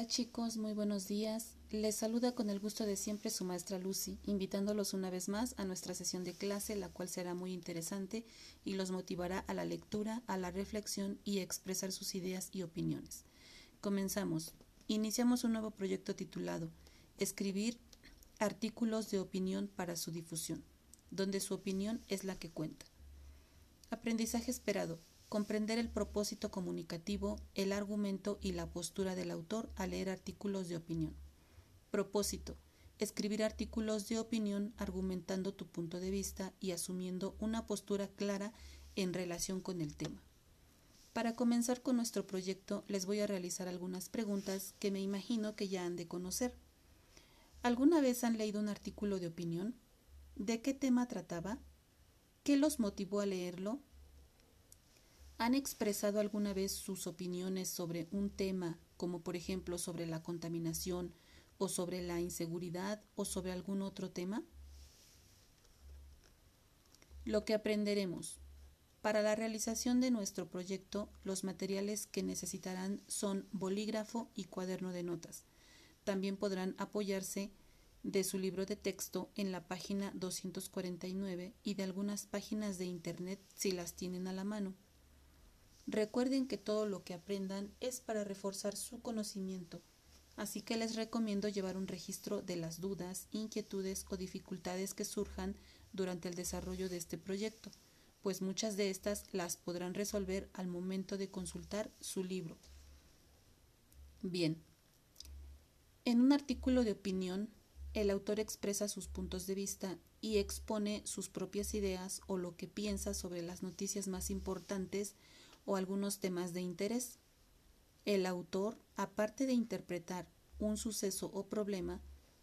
Hola chicos, muy buenos días. Les saluda con el gusto de siempre su maestra Lucy, invitándolos una vez más a nuestra sesión de clase, la cual será muy interesante y los motivará a la lectura, a la reflexión y a expresar sus ideas y opiniones. Comenzamos. Iniciamos un nuevo proyecto titulado Escribir artículos de opinión para su difusión, donde su opinión es la que cuenta. Aprendizaje esperado comprender el propósito comunicativo, el argumento y la postura del autor al leer artículos de opinión. Propósito. Escribir artículos de opinión argumentando tu punto de vista y asumiendo una postura clara en relación con el tema. Para comenzar con nuestro proyecto les voy a realizar algunas preguntas que me imagino que ya han de conocer. ¿Alguna vez han leído un artículo de opinión? ¿De qué tema trataba? ¿Qué los motivó a leerlo? ¿Han expresado alguna vez sus opiniones sobre un tema, como por ejemplo sobre la contaminación o sobre la inseguridad o sobre algún otro tema? Lo que aprenderemos. Para la realización de nuestro proyecto, los materiales que necesitarán son bolígrafo y cuaderno de notas. También podrán apoyarse de su libro de texto en la página 249 y de algunas páginas de Internet si las tienen a la mano. Recuerden que todo lo que aprendan es para reforzar su conocimiento, así que les recomiendo llevar un registro de las dudas, inquietudes o dificultades que surjan durante el desarrollo de este proyecto, pues muchas de estas las podrán resolver al momento de consultar su libro. Bien, en un artículo de opinión, el autor expresa sus puntos de vista y expone sus propias ideas o lo que piensa sobre las noticias más importantes o algunos temas de interés. El autor, aparte de interpretar un suceso o problema,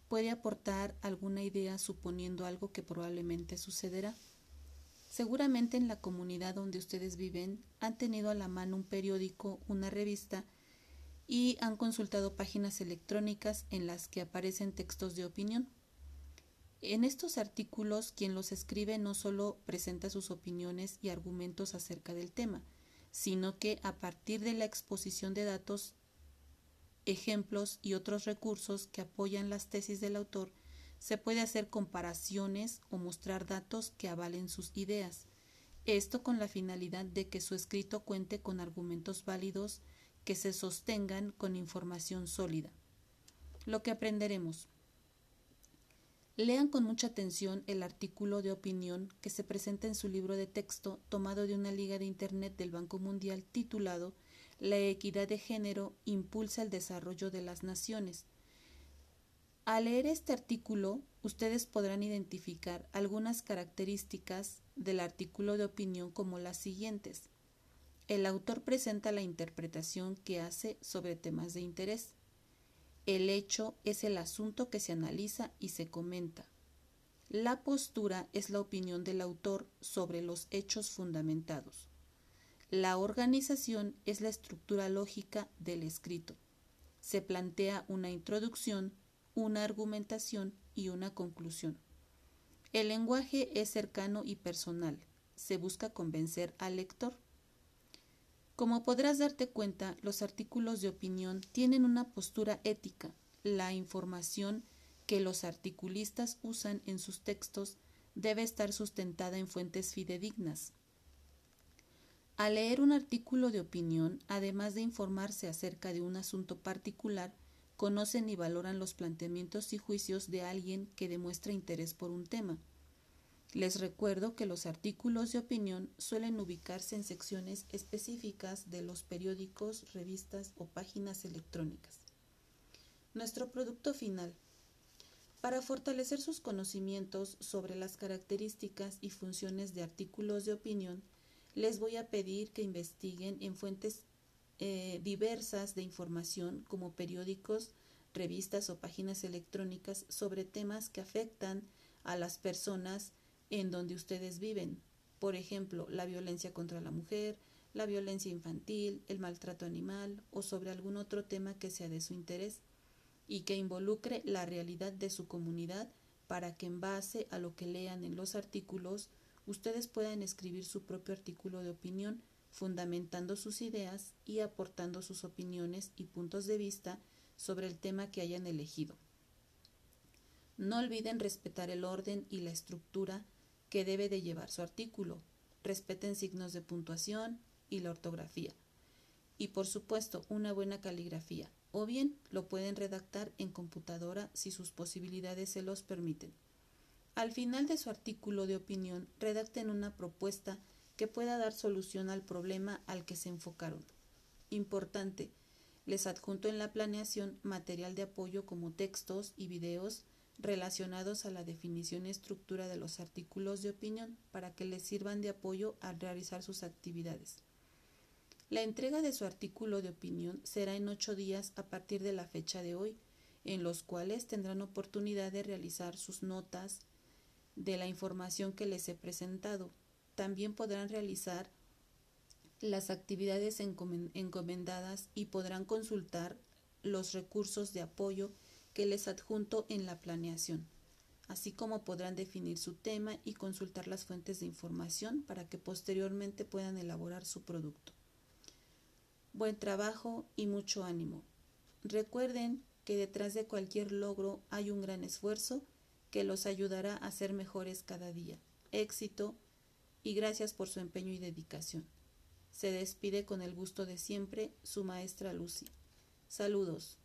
puede aportar alguna idea suponiendo algo que probablemente sucederá. Seguramente en la comunidad donde ustedes viven han tenido a la mano un periódico, una revista y han consultado páginas electrónicas en las que aparecen textos de opinión. En estos artículos, quien los escribe no solo presenta sus opiniones y argumentos acerca del tema, sino que a partir de la exposición de datos, ejemplos y otros recursos que apoyan las tesis del autor, se puede hacer comparaciones o mostrar datos que avalen sus ideas. Esto con la finalidad de que su escrito cuente con argumentos válidos que se sostengan con información sólida. Lo que aprenderemos. Lean con mucha atención el artículo de opinión que se presenta en su libro de texto tomado de una liga de Internet del Banco Mundial titulado La equidad de género impulsa el desarrollo de las naciones. Al leer este artículo, ustedes podrán identificar algunas características del artículo de opinión como las siguientes. El autor presenta la interpretación que hace sobre temas de interés. El hecho es el asunto que se analiza y se comenta. La postura es la opinión del autor sobre los hechos fundamentados. La organización es la estructura lógica del escrito. Se plantea una introducción, una argumentación y una conclusión. El lenguaje es cercano y personal. Se busca convencer al lector. Como podrás darte cuenta, los artículos de opinión tienen una postura ética. La información que los articulistas usan en sus textos debe estar sustentada en fuentes fidedignas. Al leer un artículo de opinión, además de informarse acerca de un asunto particular, conocen y valoran los planteamientos y juicios de alguien que demuestra interés por un tema. Les recuerdo que los artículos de opinión suelen ubicarse en secciones específicas de los periódicos, revistas o páginas electrónicas. Nuestro producto final. Para fortalecer sus conocimientos sobre las características y funciones de artículos de opinión, les voy a pedir que investiguen en fuentes eh, diversas de información como periódicos, revistas o páginas electrónicas sobre temas que afectan a las personas en donde ustedes viven. Por ejemplo, la violencia contra la mujer, la violencia infantil, el maltrato animal o sobre algún otro tema que sea de su interés y que involucre la realidad de su comunidad para que en base a lo que lean en los artículos ustedes puedan escribir su propio artículo de opinión fundamentando sus ideas y aportando sus opiniones y puntos de vista sobre el tema que hayan elegido. No olviden respetar el orden y la estructura que debe de llevar su artículo. Respeten signos de puntuación y la ortografía. Y por supuesto, una buena caligrafía. O bien lo pueden redactar en computadora si sus posibilidades se los permiten. Al final de su artículo de opinión, redacten una propuesta que pueda dar solución al problema al que se enfocaron. Importante, les adjunto en la planeación material de apoyo como textos y videos relacionados a la definición y estructura de los artículos de opinión para que les sirvan de apoyo al realizar sus actividades. La entrega de su artículo de opinión será en ocho días a partir de la fecha de hoy, en los cuales tendrán oportunidad de realizar sus notas de la información que les he presentado. También podrán realizar las actividades encomendadas y podrán consultar los recursos de apoyo que les adjunto en la planeación, así como podrán definir su tema y consultar las fuentes de información para que posteriormente puedan elaborar su producto. Buen trabajo y mucho ánimo. Recuerden que detrás de cualquier logro hay un gran esfuerzo que los ayudará a ser mejores cada día. Éxito y gracias por su empeño y dedicación. Se despide con el gusto de siempre su maestra Lucy. Saludos.